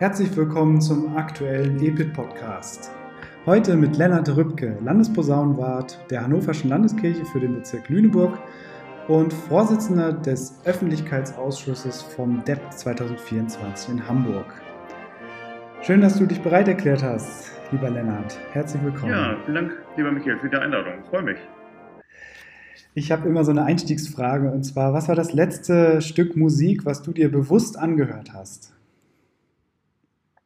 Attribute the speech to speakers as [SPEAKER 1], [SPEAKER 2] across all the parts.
[SPEAKER 1] Herzlich willkommen zum aktuellen EPIT Podcast. Heute mit Lennart Rübke, Landesposaunenwart der Hannoverschen Landeskirche für den Bezirk Lüneburg und Vorsitzender des Öffentlichkeitsausschusses vom DEP 2024 in Hamburg. Schön, dass du dich bereit erklärt hast, lieber Lennart. Herzlich willkommen.
[SPEAKER 2] Ja, vielen Dank, lieber Michael, für die Einladung. Ich freue mich.
[SPEAKER 1] Ich habe immer so eine Einstiegsfrage und zwar, was war das letzte Stück Musik, was du dir bewusst angehört hast?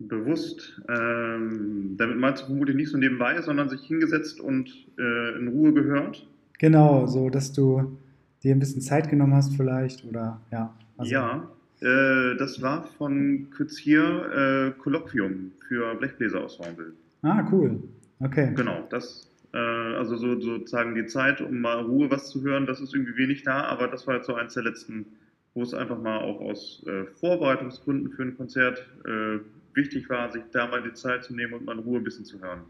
[SPEAKER 2] Bewusst. Ähm, damit meinst du vermutlich nicht so nebenbei, sondern sich hingesetzt und äh, in Ruhe gehört?
[SPEAKER 1] Genau, so dass du dir ein bisschen Zeit genommen hast vielleicht oder ja.
[SPEAKER 2] Also ja, äh, das war von Kützier äh, Kolloquium für Blechbläserensemble.
[SPEAKER 1] Ah, cool. Okay.
[SPEAKER 2] Genau, das, äh, also so, sozusagen die Zeit, um mal Ruhe was zu hören, das ist irgendwie wenig da, aber das war jetzt so eins der letzten, wo es einfach mal auch aus äh, Vorbereitungsgründen für ein Konzert äh, wichtig war, sich da mal die Zeit zu nehmen und mal in Ruhe ein bisschen zu hören.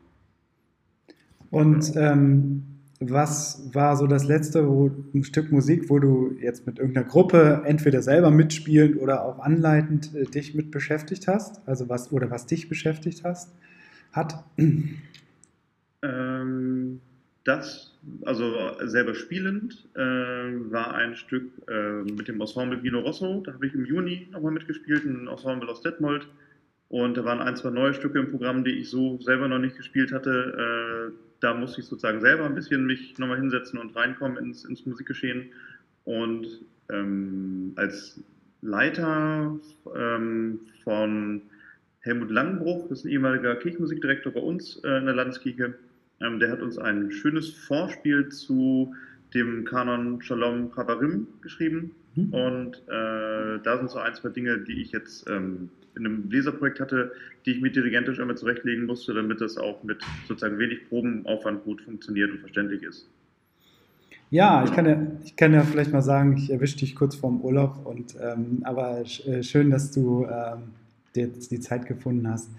[SPEAKER 1] Und ähm, was war so das letzte wo, ein Stück Musik, wo du jetzt mit irgendeiner Gruppe entweder selber mitspielend oder auch anleitend äh, dich mit beschäftigt hast? Also was oder was dich beschäftigt hast, hat?
[SPEAKER 2] Ähm, das, also selber spielend, äh, war ein Stück äh, mit dem Ensemble Vino Rosso. Da habe ich im Juni nochmal mitgespielt, ein Ensemble aus Detmold. Und da waren ein, zwei neue Stücke im Programm, die ich so selber noch nicht gespielt hatte. Äh, da musste ich sozusagen selber ein bisschen mich nochmal hinsetzen und reinkommen ins, ins Musikgeschehen. Und ähm, als Leiter ähm, von Helmut Langenbruch, das ist ein ehemaliger Kirchenmusikdirektor bei uns äh, in der Landeskirche, ähm, der hat uns ein schönes Vorspiel zu dem Kanon Shalom Chabarim geschrieben. Mhm. Und äh, da sind so ein, zwei Dinge, die ich jetzt ähm, in einem Leserprojekt hatte, die ich mir dirigentisch einmal zurechtlegen musste, damit das auch mit sozusagen wenig Probenaufwand gut funktioniert und verständlich ist.
[SPEAKER 1] Ja, ich kann ja, ich kann ja vielleicht mal sagen, ich erwische dich kurz vorm Urlaub, und, ähm, aber äh, schön, dass du ähm, dir jetzt die Zeit gefunden hast.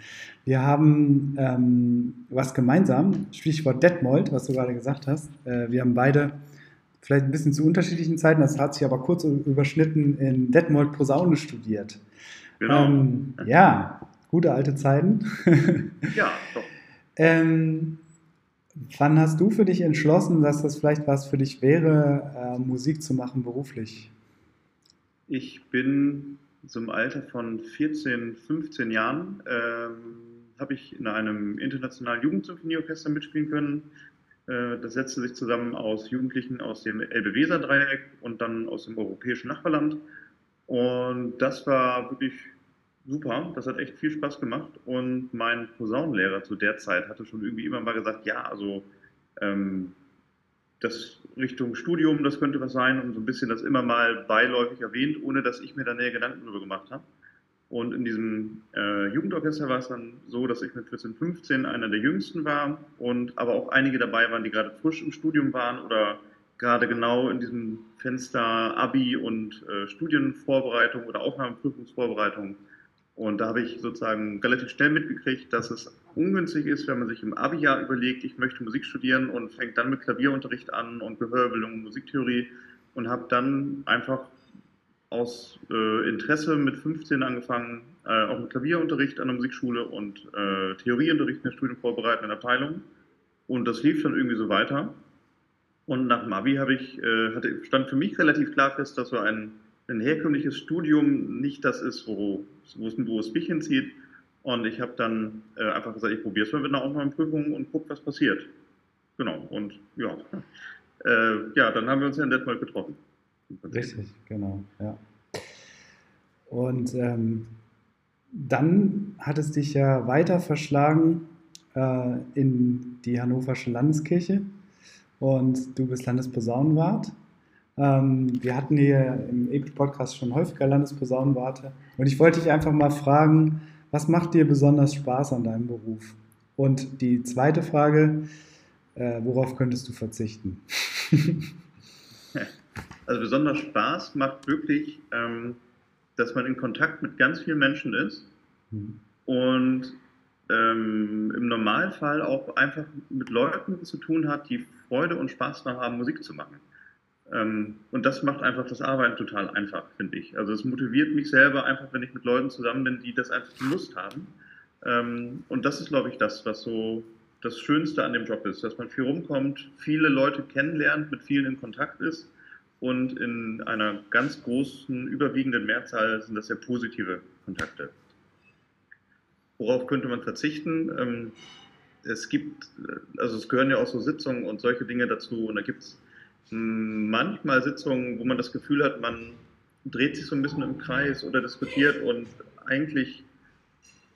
[SPEAKER 1] Wir haben ähm, was gemeinsam, Stichwort Detmold, was du gerade gesagt hast. Äh, wir haben beide vielleicht ein bisschen zu unterschiedlichen Zeiten, das hat sich aber kurz überschnitten, in Detmold Posaune studiert. Genau. Ähm, ja, gute alte Zeiten.
[SPEAKER 2] ja, doch.
[SPEAKER 1] Ähm, wann hast du für dich entschlossen, dass das vielleicht was für dich wäre, äh, Musik zu machen beruflich?
[SPEAKER 2] Ich bin so im Alter von 14, 15 Jahren, ähm, habe ich in einem internationalen Jugendsymphonieorchester mitspielen können. Äh, das setzte sich zusammen aus Jugendlichen aus dem Elbe-Weser-Dreieck und dann aus dem europäischen Nachbarland. Und das war wirklich super. Das hat echt viel Spaß gemacht. Und mein Posaunenlehrer zu der Zeit hatte schon irgendwie immer mal gesagt, ja, also ähm, das Richtung Studium, das könnte was sein und so ein bisschen das immer mal beiläufig erwähnt, ohne dass ich mir da näher Gedanken darüber gemacht habe. Und in diesem äh, Jugendorchester war es dann so, dass ich mit 14, 15 einer der jüngsten war und aber auch einige dabei waren, die gerade frisch im Studium waren oder gerade genau in diesem Fenster Abi und äh, Studienvorbereitung oder Aufnahmeprüfungsvorbereitung. Und da habe ich sozusagen relativ schnell mitgekriegt, dass es ungünstig ist, wenn man sich im Abi-Jahr überlegt, ich möchte Musik studieren und fängt dann mit Klavierunterricht an und Gehörbildung und Musiktheorie und habe dann einfach aus äh, Interesse mit 15 angefangen, äh, auch mit Klavierunterricht an der Musikschule und äh, Theorieunterricht in der studienvorbereitenden Abteilung. Und das lief dann irgendwie so weiter. Und nach dem Abi habe ich, äh, hatte, stand für mich relativ klar fest, dass so ein, ein herkömmliches Studium nicht das ist, wo, wo, es, wo es mich hinzieht. Und ich habe dann äh, einfach gesagt, ich probiere es mal mit einer Aufnahmeprüfung und gucke, was passiert. Genau. Und ja, äh, ja, dann haben wir uns ja in Detmold getroffen.
[SPEAKER 1] Richtig, genau, ja. Und ähm, dann hat es dich ja weiter verschlagen äh, in die Hannoversche Landeskirche und du bist Landesposaunenwart. Ähm, wir hatten hier im EPIC-Podcast schon häufiger Landesposaunenwarte und ich wollte dich einfach mal fragen, was macht dir besonders Spaß an deinem Beruf? Und die zweite Frage, äh, worauf könntest du verzichten?
[SPEAKER 2] Also besonders Spaß macht wirklich, ähm, dass man in Kontakt mit ganz vielen Menschen ist mhm. und ähm, im Normalfall auch einfach mit Leuten zu tun hat, die Freude und Spaß daran haben, Musik zu machen. Ähm, und das macht einfach das Arbeiten total einfach, finde ich. Also es motiviert mich selber einfach, wenn ich mit Leuten zusammen bin, die das einfach Lust haben. Ähm, und das ist, glaube ich, das, was so das Schönste an dem Job ist, dass man viel rumkommt, viele Leute kennenlernt, mit vielen in Kontakt ist und in einer ganz großen, überwiegenden Mehrzahl sind das sehr positive Kontakte. Worauf könnte man verzichten? Ähm, es gibt, also es gehören ja auch so Sitzungen und solche Dinge dazu und da gibt es manchmal Sitzungen, wo man das Gefühl hat, man dreht sich so ein bisschen im Kreis oder diskutiert und eigentlich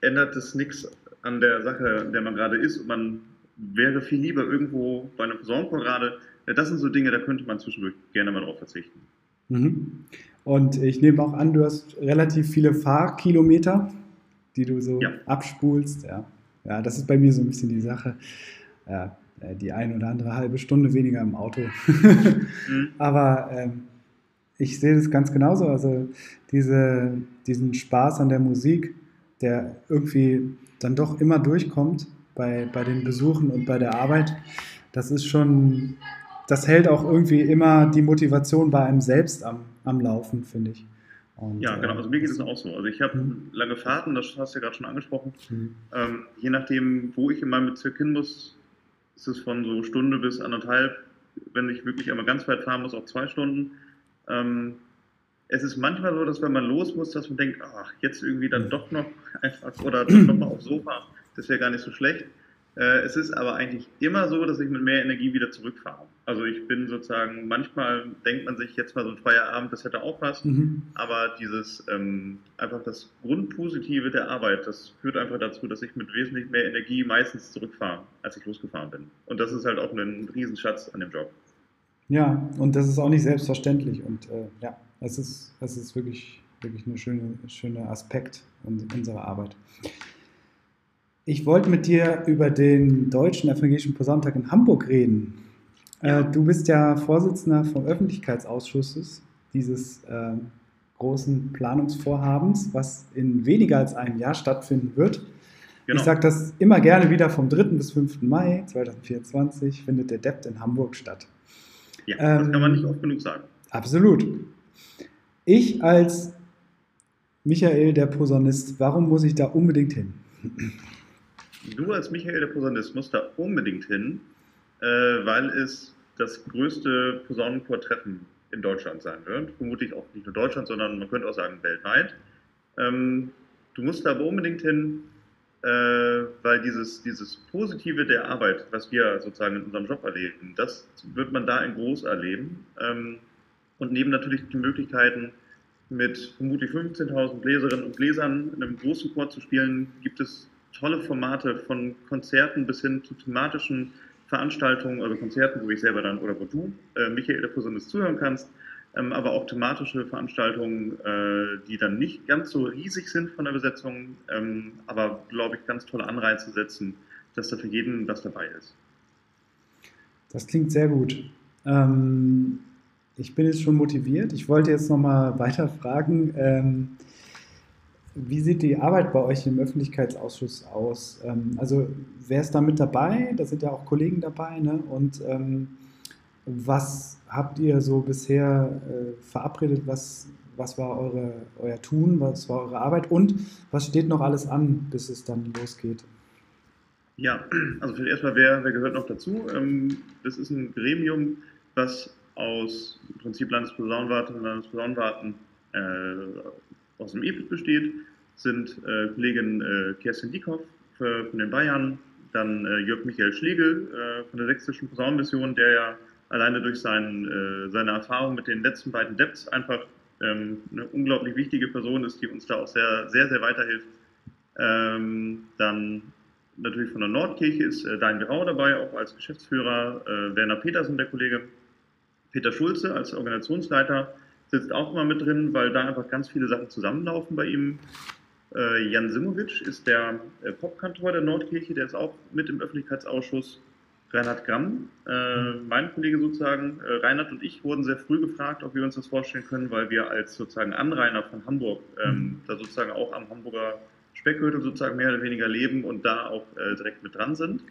[SPEAKER 2] ändert es nichts an der Sache, in der man gerade ist und man wäre viel lieber irgendwo bei einer Personenparade. Das sind so Dinge, da könnte man zwischendurch gerne mal drauf verzichten.
[SPEAKER 1] Mhm. Und ich nehme auch an, du hast relativ viele Fahrkilometer, die du so ja. abspulst. Ja. ja, das ist bei mir so ein bisschen die Sache. Ja, äh, die ein oder andere halbe Stunde weniger im Auto. mhm. Aber ähm, ich sehe das ganz genauso. Also diese, diesen Spaß an der Musik, der irgendwie dann doch immer durchkommt bei, bei den Besuchen und bei der Arbeit, das ist schon, das hält auch irgendwie immer die Motivation bei einem selbst am, am Laufen, finde ich.
[SPEAKER 2] Und, ja, genau. Also mir geht es auch so. Also ich habe mhm. lange Fahrten, das hast du ja gerade schon angesprochen. Mhm. Ähm, je nachdem, wo ich in meinem Bezirk hin muss, ist es von so Stunde bis anderthalb, wenn ich wirklich einmal ganz weit fahren muss, auch zwei Stunden. Ähm, es ist manchmal so, dass wenn man los muss, dass man denkt, ach, jetzt irgendwie dann doch noch einfach oder doch noch mal aufs Sofa, das wäre gar nicht so schlecht. Äh, es ist aber eigentlich immer so, dass ich mit mehr Energie wieder zurückfahre. Also ich bin sozusagen, manchmal denkt man sich jetzt mal so ein Feierabend, das hätte auch was, mhm. aber dieses ähm, einfach das Grundpositive der Arbeit, das führt einfach dazu, dass ich mit wesentlich mehr Energie meistens zurückfahre, als ich losgefahren bin. Und das ist halt auch ein Riesenschatz an dem Job.
[SPEAKER 1] Ja, und das ist auch nicht selbstverständlich. Und äh, ja, es ist, es ist wirklich, wirklich ein schöner schöne Aspekt unserer Arbeit. Ich wollte mit dir über den Deutschen Evangelischen Posauntag in Hamburg reden. Äh, du bist ja Vorsitzender vom Öffentlichkeitsausschusses dieses äh, großen Planungsvorhabens, was in weniger als einem Jahr stattfinden wird. Genau. Ich sage das immer gerne wieder, vom 3. bis 5. Mai 2024 findet der DEPT in Hamburg statt.
[SPEAKER 2] Ja, das ähm, kann man nicht oft genug sagen.
[SPEAKER 1] Absolut. Ich als Michael, der Posaunist, warum muss ich da unbedingt hin?
[SPEAKER 2] Du als Michael, der Posaunist, musst da unbedingt hin, äh, weil es das größte Posaunenchor-Treffen in Deutschland sein wird. Vermutlich auch nicht nur Deutschland, sondern man könnte auch sagen weltweit. Ähm, du musst da aber unbedingt hin, äh, weil dieses, dieses Positive der Arbeit, was wir sozusagen in unserem Job erleben, das wird man da in groß erleben. Ähm, und neben natürlich die Möglichkeiten, mit vermutlich 15.000 Leserinnen und Lesern in einem großen Chor zu spielen, gibt es tolle Formate von Konzerten bis hin zu thematischen Veranstaltungen, also Konzerten, wo ich selber dann oder wo du, äh, Michael der Posaunist, zuhören kannst, ähm, aber auch thematische Veranstaltungen, äh, die dann nicht ganz so riesig sind von der Besetzung, ähm, aber glaube ich ganz tolle Anreize setzen, dass da für jeden was dabei ist.
[SPEAKER 1] Das klingt sehr gut. Ähm, ich bin jetzt schon motiviert. Ich wollte jetzt nochmal weiter fragen. Wie sieht die Arbeit bei euch im Öffentlichkeitsausschuss aus? Ähm, also wer ist da mit dabei? Da sind ja auch Kollegen dabei. Ne? Und ähm, was habt ihr so bisher äh, verabredet? Was, was war eure, euer Tun? Was war eure Arbeit? Und was steht noch alles an, bis es dann losgeht?
[SPEAKER 2] Ja, also vielleicht erstmal, wer, wer gehört noch dazu? Ähm, das ist ein Gremium, was aus im Prinzip Landesposaunenwarten und Landesposaunenwarten äh, aus dem EPIS besteht, sind äh, Kollegin äh, Kerstin Diekoff für, von den Bayern, dann äh, Jörg Michael Schlegel äh, von der Sächsischen Posaunenmission, der ja alleine durch sein, äh, seine Erfahrung mit den letzten beiden Depths einfach ähm, eine unglaublich wichtige Person ist, die uns da auch sehr, sehr, sehr weiterhilft. Ähm, dann natürlich von der Nordkirche ist äh, Dein Grau dabei, auch als Geschäftsführer, äh, Werner Petersen, der Kollege, Peter Schulze als Organisationsleiter sitzt auch immer mit drin, weil da einfach ganz viele Sachen zusammenlaufen bei ihm. Äh, Jan Simowitsch ist der äh, Popkantor der Nordkirche, der ist auch mit im Öffentlichkeitsausschuss. Reinhard Gramm, äh, mein Kollege sozusagen, äh, Reinhard und ich wurden sehr früh gefragt, ob wir uns das vorstellen können, weil wir als sozusagen Anrainer von Hamburg ähm, mhm. da sozusagen auch am Hamburger Speckgürtel sozusagen mehr oder weniger leben und da auch äh, direkt mit dran sind.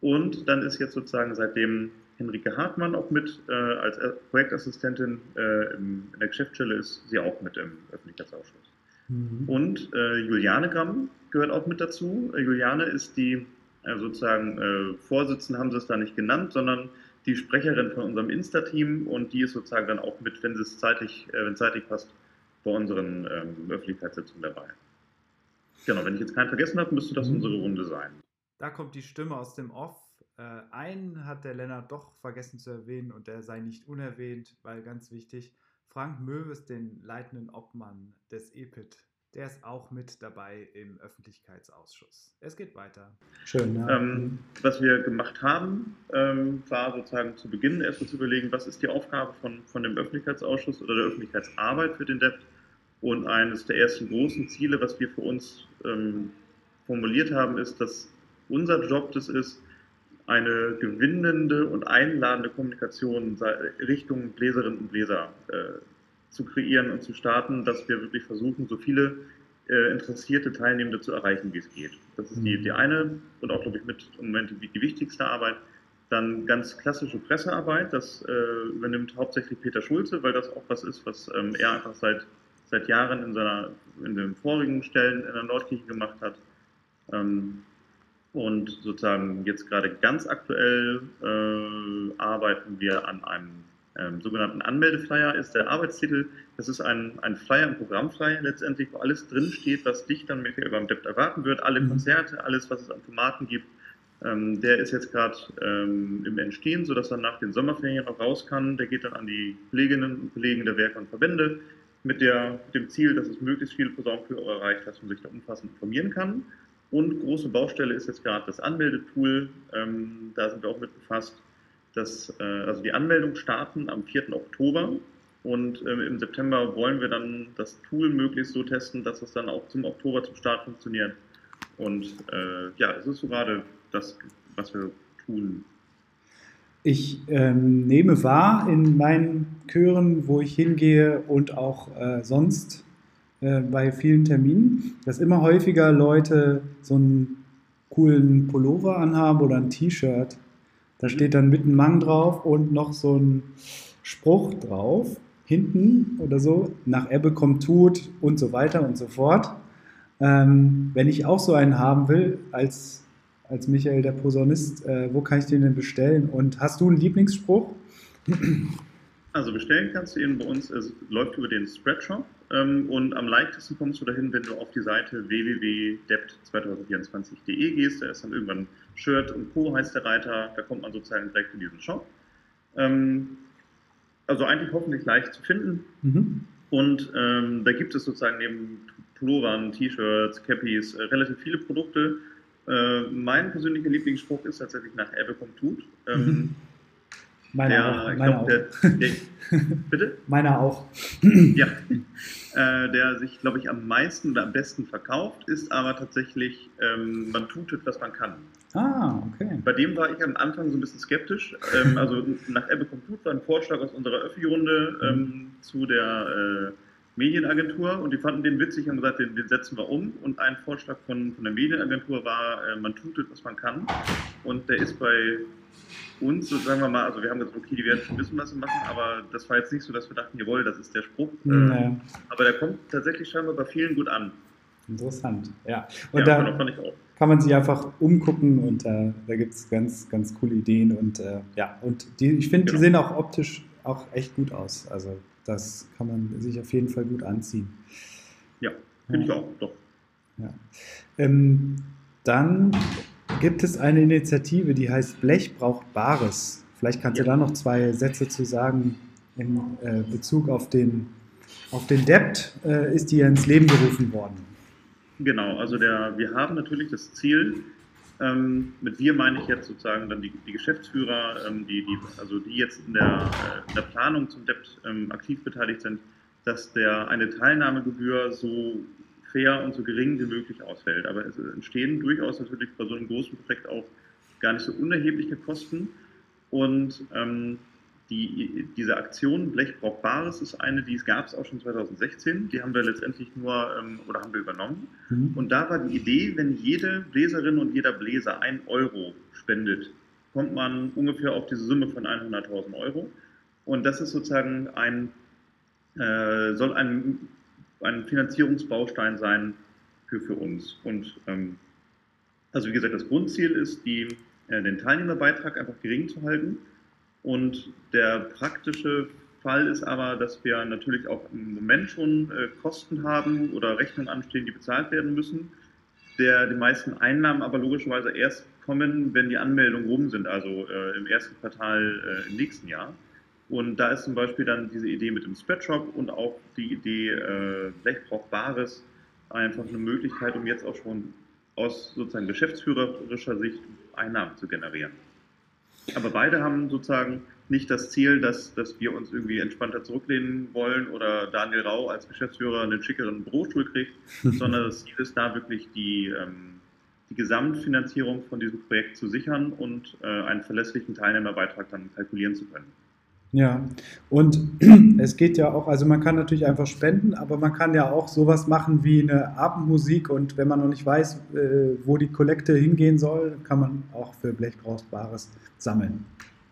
[SPEAKER 2] Und dann ist jetzt sozusagen seitdem Henrike Hartmann auch mit äh, als Projektassistentin äh, im, in der Geschäftsstelle ist sie auch mit im Öffentlichkeitsausschuss. Mhm. Und äh, Juliane Gramm gehört auch mit dazu. Äh, Juliane ist die äh, sozusagen äh, Vorsitzende, haben sie es da nicht genannt, sondern die Sprecherin von unserem Insta-Team und die ist sozusagen dann auch mit, wenn es zeitlich, wenn zeitlich passt, bei unseren ähm, Öffentlichkeitssitzungen dabei. Genau, wenn ich jetzt keinen vergessen habe, müsste das mhm. unsere Runde sein.
[SPEAKER 1] Da kommt die Stimme aus dem Off. Äh, einen hat der Lennart doch vergessen zu erwähnen und der sei nicht unerwähnt, weil ganz wichtig, Frank Möwes, den leitenden Obmann des EPIT, der ist auch mit dabei im Öffentlichkeitsausschuss. Es geht weiter.
[SPEAKER 2] Schön. Ja. Ähm, was wir gemacht haben, ähm, war sozusagen zu Beginn erstmal zu überlegen, was ist die Aufgabe von, von dem Öffentlichkeitsausschuss oder der Öffentlichkeitsarbeit für den DEPT. Und eines der ersten großen Ziele, was wir für uns ähm, formuliert haben, ist, dass unser Job das ist, eine gewinnende und einladende Kommunikation Richtung Bläserinnen und Bläser äh, zu kreieren und zu starten, dass wir wirklich versuchen, so viele äh, interessierte Teilnehmende zu erreichen, wie es geht. Das ist die, die eine und auch, glaube ich, mit im Moment die, die wichtigste Arbeit. Dann ganz klassische Pressearbeit, das äh, übernimmt hauptsächlich Peter Schulze, weil das auch was ist, was ähm, er einfach seit, seit Jahren in, seiner, in den vorigen Stellen in der Nordkirche gemacht hat. Ähm, und sozusagen jetzt gerade ganz aktuell äh, arbeiten wir an einem ähm, sogenannten Anmeldeflyer, ist der Arbeitstitel. Das ist ein, ein Flyer, ein Programmflyer letztendlich, wo alles drinsteht, was dich dann mit beim Debt erwarten wird. Alle mhm. Konzerte, alles, was es an Formaten gibt. Ähm, der ist jetzt gerade ähm, im Entstehen, sodass er nach den Sommerferien auch raus kann. Der geht dann an die Kolleginnen und Kollegen der Werke und Verbände mit, der, dem Ziel, dass es möglichst viele Posaunenführer erreicht, dass man sich da umfassend informieren kann. Und große Baustelle ist jetzt gerade das Anmeldetool. Ähm, da sind wir auch mit befasst. Das, äh, also die Anmeldung starten am 4. Oktober und äh, im September wollen wir dann das Tool möglichst so testen, dass es dann auch zum Oktober zum Start funktioniert. Und äh, ja, das ist so gerade das, was wir tun.
[SPEAKER 1] Ich ähm, nehme wahr in meinen Chören, wo ich hingehe und auch äh, sonst äh, bei vielen Terminen, dass immer häufiger Leute so einen coolen Pullover anhaben oder ein T-Shirt. Da mhm. steht dann mitten Mang drauf und noch so ein Spruch drauf, hinten oder so, nach Ebbe kommt Tut und so weiter und so fort. Ähm, wenn ich auch so einen haben will, als, als Michael der Posaunist, äh, wo kann ich den denn bestellen? Und hast du einen Lieblingsspruch?
[SPEAKER 2] Also bestellen kannst du ihn bei uns, es läuft über den Spreadshop und am leichtesten kommst du dahin, wenn du auf die Seite www.debt2024.de gehst. Da ist dann irgendwann Shirt und Co. heißt der Reiter. Da kommt man sozusagen direkt in diesen Shop. Ähm, also eigentlich hoffentlich leicht zu finden. Mhm. Und ähm, da gibt es sozusagen neben Pullovern, T-Shirts, Cappies äh, relativ viele Produkte. Äh, mein persönlicher Lieblingsspruch ist tatsächlich nach Ebbe kommt tut. Ähm, mhm.
[SPEAKER 1] Meiner der, auch. Meiner glaub, auch. Der, der,
[SPEAKER 2] bitte?
[SPEAKER 1] Meiner auch.
[SPEAKER 2] ja. Äh, der sich, glaube ich, am meisten oder am besten verkauft, ist aber tatsächlich, ähm, man tut es, was man kann.
[SPEAKER 1] Ah, okay.
[SPEAKER 2] Bei dem war ich am Anfang so ein bisschen skeptisch. Ähm, also nach Ebbe kommt war ein Vorschlag aus unserer Öffi-Runde ähm, mhm. zu der äh, Medienagentur und die fanden den witzig und gesagt, den, den, setzen wir um. Und ein Vorschlag von, von der Medienagentur war, äh, man tut es, was man kann. Und der ist bei uns, so sagen wir mal, also wir haben gesagt, okay, die werden schon wissen, was sie machen, aber das war jetzt nicht so, dass wir dachten, jawohl, das ist der Spruch. Nee. aber der kommt tatsächlich scheinbar bei vielen gut an.
[SPEAKER 1] Interessant, ja. Und ja, da kann man sich einfach umgucken und äh, da gibt es ganz, ganz coole Ideen und äh, ja, und die, ich finde, genau. die sehen auch optisch auch echt gut aus. Also das kann man sich auf jeden Fall gut anziehen.
[SPEAKER 2] Ja, finde ja. ich auch, doch.
[SPEAKER 1] Ja. Ähm, dann gibt es eine Initiative, die heißt Blech braucht Bares. Vielleicht kannst ja. du da noch zwei Sätze zu sagen in äh, Bezug auf den, auf den Debt. Äh, ist die ja ins Leben gerufen worden?
[SPEAKER 2] Genau, also der, wir haben natürlich das Ziel, ähm, mit wir meine ich jetzt sozusagen dann die, die Geschäftsführer, ähm, die, die, also die jetzt in der, äh, in der Planung zum Debt ähm, aktiv beteiligt sind, dass der eine Teilnahmegebühr so fair und so gering wie möglich ausfällt. Aber es entstehen durchaus natürlich bei so einem großen Projekt auch gar nicht so unerhebliche Kosten. Und ähm, die, diese Aktion Blech braucht Bares ist eine, die gab es auch schon 2016. Die haben wir letztendlich nur ähm, oder haben wir übernommen. Mhm. Und da war die Idee, wenn jede Bläserin und jeder Bläser ein Euro spendet kommt man ungefähr auf diese Summe von 100.000 Euro. Und das ist sozusagen ein, äh, soll ein, ein Finanzierungsbaustein sein für, für uns. Und ähm, also wie gesagt, das Grundziel ist, die, äh, den Teilnehmerbeitrag einfach gering zu halten. Und der praktische Fall ist aber, dass wir natürlich auch im Moment schon äh, Kosten haben oder Rechnungen anstehen, die bezahlt werden müssen. Der, die meisten Einnahmen aber logischerweise erst kommen, wenn die Anmeldungen rum sind, also äh, im ersten Quartal äh, im nächsten Jahr. Und da ist zum Beispiel dann diese Idee mit dem Spreadshop und auch die Idee äh, Blechbrauchbares einfach eine Möglichkeit, um jetzt auch schon aus sozusagen geschäftsführerischer Sicht Einnahmen zu generieren. Aber beide haben sozusagen nicht das Ziel, dass, dass wir uns irgendwie entspannter zurücklehnen wollen oder Daniel Rau als Geschäftsführer einen schickeren Bürostuhl kriegt, sondern das Ziel ist da wirklich die, ähm, die Gesamtfinanzierung von diesem Projekt zu sichern und äh, einen verlässlichen Teilnehmerbeitrag dann kalkulieren zu können.
[SPEAKER 1] Ja, und es geht ja auch, also man kann natürlich einfach spenden, aber man kann ja auch sowas machen wie eine Abendmusik und wenn man noch nicht weiß, äh, wo die Kollekte hingehen soll, kann man auch für Blechbrauchbares sammeln.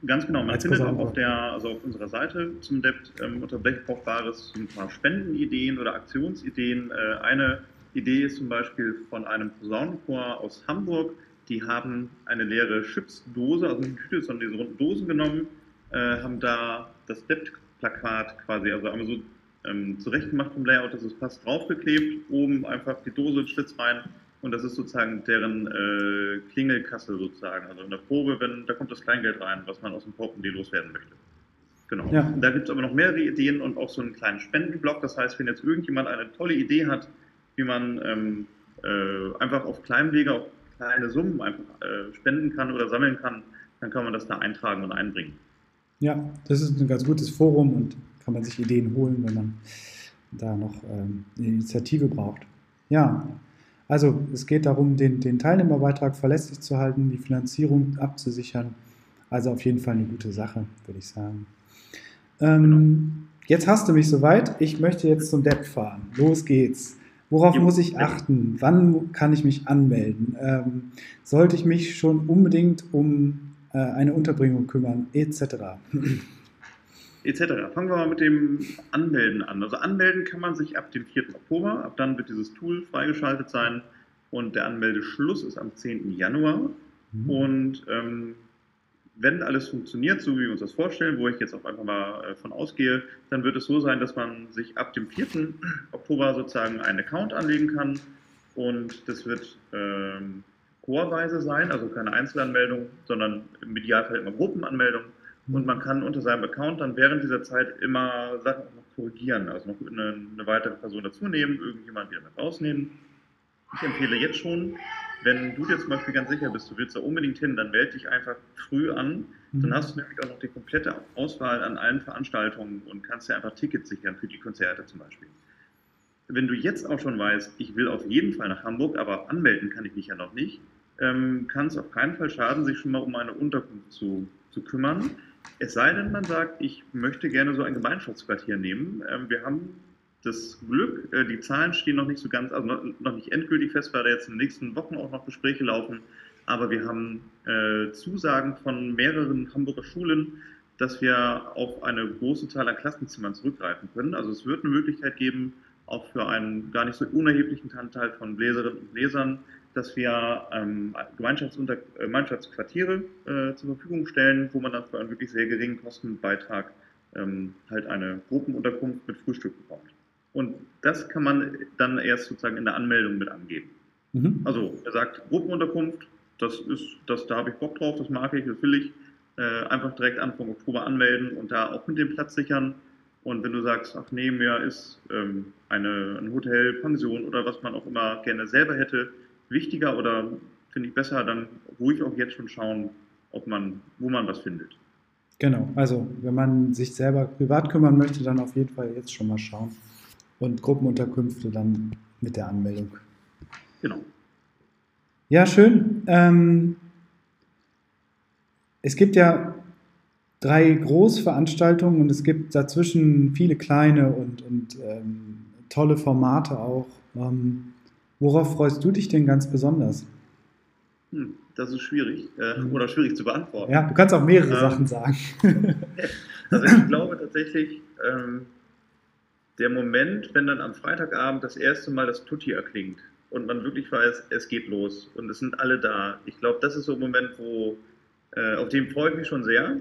[SPEAKER 2] Ganz genau, man Als findet auch auf, der, also auf unserer Seite zum Debt ähm, unter Blechbrauchbares ein paar Spendenideen oder Aktionsideen. Äh, eine Idee ist zum Beispiel von einem Posaunenchor aus Hamburg, die haben eine leere Chipsdose, also nicht eine Tüte, sondern diese runden Dosen genommen, äh, haben da das Debt-Plakat quasi, also einmal so ähm, zurechtgemacht vom Layout, dass es passt, draufgeklebt, oben einfach die Dose, Schlitz rein und das ist sozusagen deren äh, Klingelkasse sozusagen. Also in der Probe, wenn da kommt das Kleingeld rein, was man aus dem Portemonnaie loswerden möchte. Genau. Ja. Da gibt es aber noch mehrere Ideen und auch so einen kleinen Spendenblock. Das heißt, wenn jetzt irgendjemand eine tolle Idee hat, wie man ähm, äh, einfach auf kleinem Wege, auf kleine Summen einfach äh, spenden kann oder sammeln kann, dann kann man das da eintragen und einbringen.
[SPEAKER 1] Ja, das ist ein ganz gutes Forum und kann man sich Ideen holen, wenn man da noch ähm, eine Initiative braucht. Ja, also es geht darum, den, den Teilnehmerbeitrag verlässlich zu halten, die Finanzierung abzusichern. Also auf jeden Fall eine gute Sache, würde ich sagen. Ähm, genau. Jetzt hast du mich soweit. Ich möchte jetzt zum Depp fahren. Los geht's. Worauf jo. muss ich achten? Wann kann ich mich anmelden? Ähm, sollte ich mich schon unbedingt um äh, eine Unterbringung kümmern, etc.
[SPEAKER 2] etc. Fangen wir mal mit dem Anmelden an. Also anmelden kann man sich ab dem 4. Oktober, ab dann wird dieses Tool freigeschaltet sein und der Anmeldeschluss ist am 10. Januar. Mhm. Und ähm, wenn alles funktioniert, so wie wir uns das vorstellen, wo ich jetzt auch einfach mal äh, von ausgehe, dann wird es so sein, dass man sich ab dem 4. Oktober sozusagen einen Account anlegen kann und das wird ähm, chorweise sein, also keine Einzelanmeldung, sondern im Idealfall immer Gruppenanmeldung. Und man kann unter seinem Account dann während dieser Zeit immer Sachen noch korrigieren, also noch eine, eine weitere Person dazu nehmen, irgendjemand wieder mit rausnehmen. Ich empfehle jetzt schon, wenn du dir zum Beispiel ganz sicher bist, du willst da unbedingt hin, dann melde dich einfach früh an. Dann mhm. hast du nämlich auch noch die komplette Auswahl an allen Veranstaltungen und kannst dir einfach Tickets sichern für die Konzerte zum Beispiel. Wenn du jetzt auch schon weißt, ich will auf jeden Fall nach Hamburg, aber anmelden kann ich mich ja noch nicht, ähm, kann es auf keinen Fall schaden, sich schon mal um eine Unterkunft zu, zu kümmern. Es sei denn, man sagt, ich möchte gerne so ein Gemeinschaftsquartier nehmen. Ähm, wir haben das Glück, äh, die Zahlen stehen noch nicht so ganz, also noch nicht endgültig fest, weil da jetzt in den nächsten Wochen auch noch Gespräche laufen. Aber wir haben äh, Zusagen von mehreren Hamburger Schulen, dass wir auf eine große Zahl an Klassenzimmern zurückgreifen können. Also es wird eine Möglichkeit geben, auch für einen gar nicht so unerheblichen Anteil von Bläserinnen und Bläsern, dass wir ähm, äh, Gemeinschaftsquartiere äh, zur Verfügung stellen, wo man dann für einen wirklich sehr geringen Kostenbeitrag ähm, halt eine Gruppenunterkunft mit Frühstück bekommt. Und das kann man dann erst sozusagen in der Anmeldung mit angeben. Mhm. Also er sagt Gruppenunterkunft, das ist, das, da habe ich Bock drauf, das mag ich, das will ich. Äh, einfach direkt Anfang Oktober anmelden und da auch mit dem Platz sichern. Und wenn du sagst, ach nee, mir ist ähm, eine, ein Hotel, Pension oder was man auch immer gerne selber hätte, wichtiger oder finde ich besser, dann ruhig auch jetzt schon schauen, ob man, wo man was findet.
[SPEAKER 1] Genau, also wenn man sich selber privat kümmern möchte, dann auf jeden Fall jetzt schon mal schauen. Und Gruppenunterkünfte dann mit der Anmeldung.
[SPEAKER 2] Genau.
[SPEAKER 1] Ja, schön. Ähm, es gibt ja drei Großveranstaltungen und es gibt dazwischen viele kleine und, und ähm, tolle Formate auch. Ähm, Worauf freust du dich denn ganz besonders?
[SPEAKER 2] Hm, das ist schwierig äh, mhm. oder schwierig zu beantworten.
[SPEAKER 1] Ja, du kannst auch mehrere ähm, Sachen sagen.
[SPEAKER 2] also ich glaube tatsächlich, ähm, der Moment, wenn dann am Freitagabend das erste Mal das Tutti erklingt und man wirklich weiß, es geht los und es sind alle da. Ich glaube, das ist so ein Moment, wo, äh, auf den freue ich mich schon sehr,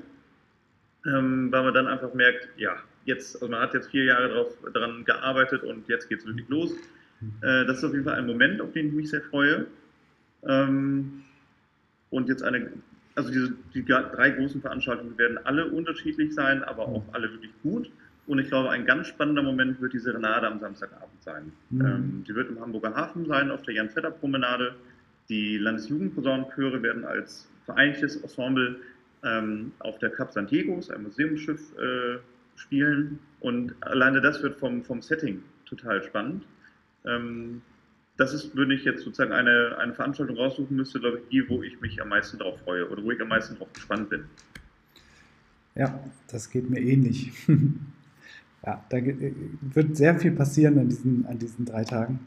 [SPEAKER 2] ähm, weil man dann einfach merkt, ja, jetzt, also man hat jetzt vier Jahre drauf, daran gearbeitet und jetzt geht es wirklich los. Äh, das ist auf jeden Fall ein Moment, auf den ich mich sehr freue. Ähm, und jetzt eine, also diese, die drei großen Veranstaltungen werden alle unterschiedlich sein, aber auch alle wirklich gut. Und ich glaube, ein ganz spannender Moment wird die Serenade am Samstagabend sein. Mhm. Ähm, die wird im Hamburger Hafen sein, auf der Jan-Vetter-Promenade. Die Landesjugendposaunenchöre werden als vereinigtes Ensemble ähm, auf der Cap San Diego, ein Museumsschiff, äh, spielen. Und alleine das wird vom, vom Setting total spannend. Ähm, das ist, würde ich jetzt sozusagen eine, eine Veranstaltung raussuchen müsste, glaube ich, die, wo ich mich am meisten drauf freue oder wo ich am meisten drauf gespannt bin.
[SPEAKER 1] Ja, das geht mir ähnlich. ja, da wird sehr viel passieren an diesen, an diesen drei Tagen.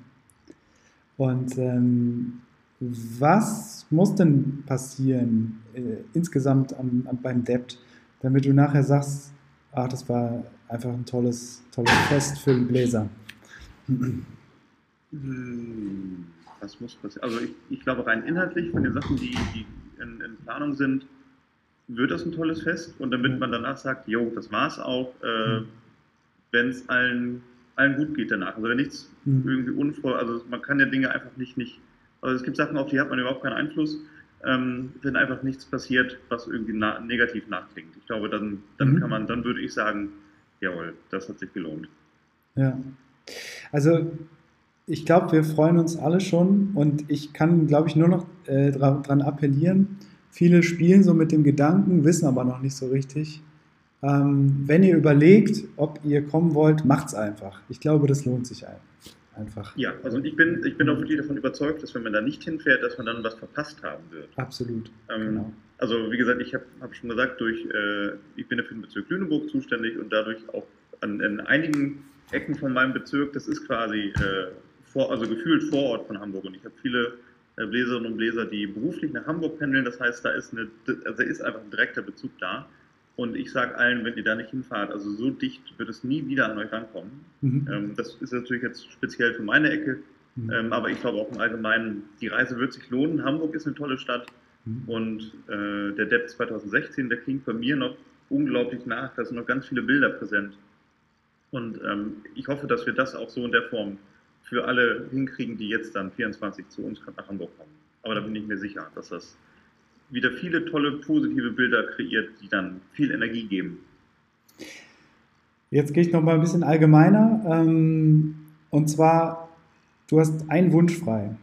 [SPEAKER 1] Und ähm, was muss denn passieren äh, insgesamt am, am, beim Debt, damit du nachher sagst, ach, das war einfach ein tolles, tolles Fest für den Bläser?
[SPEAKER 2] Hm, was muss passieren? Also ich, ich glaube rein inhaltlich von den Sachen, die, die in, in, Planung sind, wird das ein tolles Fest und damit man danach sagt, jo, das war's auch, äh, hm. wenn es allen, allen gut geht danach. Also wenn nichts mhm. irgendwie unvor, also man kann ja Dinge einfach nicht, nicht, also es gibt Sachen, auf die hat man überhaupt keinen Einfluss, ähm, wenn einfach nichts passiert, was irgendwie na negativ nachklingt. Ich glaube, dann, dann mhm. kann man, dann würde ich sagen, jawohl, das hat sich gelohnt.
[SPEAKER 1] Ja. Also ich glaube, wir freuen uns alle schon und ich kann, glaube ich, nur noch äh, daran appellieren. Viele spielen so mit dem Gedanken, wissen aber noch nicht so richtig. Ähm, wenn ihr überlegt, ob ihr kommen wollt, macht's einfach. Ich glaube, das lohnt sich einfach.
[SPEAKER 2] Ja, also ich bin, ich bin auch wirklich davon überzeugt, dass wenn man da nicht hinfährt, dass man dann was verpasst haben wird.
[SPEAKER 1] Absolut.
[SPEAKER 2] Ähm, genau. Also wie gesagt, ich habe hab schon gesagt, durch, äh, ich bin für den Bezirk Lüneburg zuständig und dadurch auch an, an einigen Ecken von meinem Bezirk, das ist quasi äh, vor, also gefühlt vor Ort von Hamburg. Und ich habe viele äh, Bläserinnen und Bläser, die beruflich nach Hamburg pendeln. Das heißt, da ist, eine, also ist einfach ein direkter Bezug da. Und ich sage allen, wenn ihr da nicht hinfahrt, also so dicht wird es nie wieder an euch rankommen. Mhm. Ähm, das ist natürlich jetzt speziell für meine Ecke, mhm. ähm, aber ich glaube auch im Allgemeinen, die Reise wird sich lohnen. Hamburg ist eine tolle Stadt mhm. und äh, der Depp 2016, der klingt bei mir noch unglaublich nach. Da sind noch ganz viele Bilder präsent. Und ähm, ich hoffe, dass wir das auch so in der Form für alle hinkriegen, die jetzt dann 24 zu uns nach Hamburg kommen. Aber da bin ich mir sicher, dass das wieder viele tolle positive Bilder kreiert, die dann viel Energie geben.
[SPEAKER 1] Jetzt gehe ich noch mal ein bisschen allgemeiner. Ähm, und zwar, du hast einen Wunsch frei.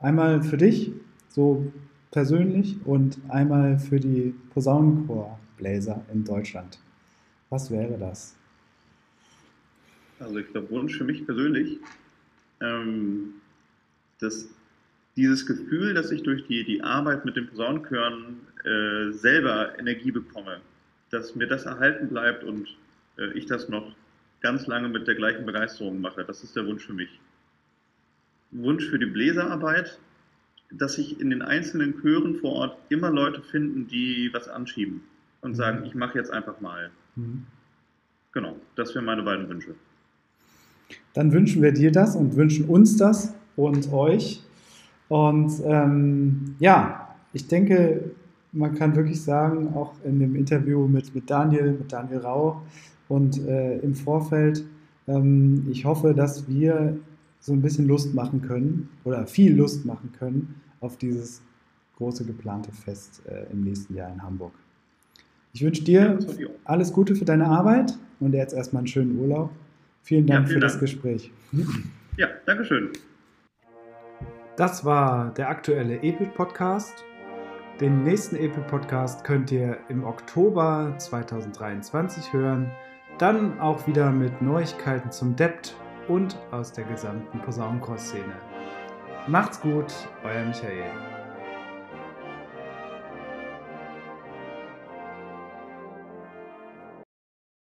[SPEAKER 1] Einmal für dich, so persönlich, und einmal für die Posaunenchor-Bläser in Deutschland. Was wäre das?
[SPEAKER 2] Also ich glaube, Wunsch für mich persönlich, ähm, dass dieses Gefühl, dass ich durch die, die Arbeit mit den Posaunenchören äh, selber Energie bekomme, dass mir das erhalten bleibt und äh, ich das noch ganz lange mit der gleichen Begeisterung mache, das ist der Wunsch für mich. Wunsch für die Bläserarbeit, dass sich in den einzelnen Chören vor Ort immer Leute finden, die was anschieben und mhm. sagen, ich mache jetzt einfach mal. Mhm. Genau, das wären meine beiden Wünsche
[SPEAKER 1] dann wünschen wir dir das und wünschen uns das und euch. Und ähm, ja, ich denke, man kann wirklich sagen, auch in dem Interview mit, mit Daniel, mit Daniel Rau und äh, im Vorfeld, ähm, ich hoffe, dass wir so ein bisschen Lust machen können oder viel Lust machen können auf dieses große geplante Fest äh, im nächsten Jahr in Hamburg. Ich wünsche dir alles Gute für deine Arbeit und jetzt erstmal einen schönen Urlaub Vielen Dank ja, vielen für Dank. das Gespräch.
[SPEAKER 2] Ja, Dankeschön.
[SPEAKER 1] Das war der aktuelle EPIC-Podcast. Den nächsten EPIC-Podcast könnt ihr im Oktober 2023 hören. Dann auch wieder mit Neuigkeiten zum Debt und aus der gesamten Posaunenchor-Szene. Macht's gut, euer Michael.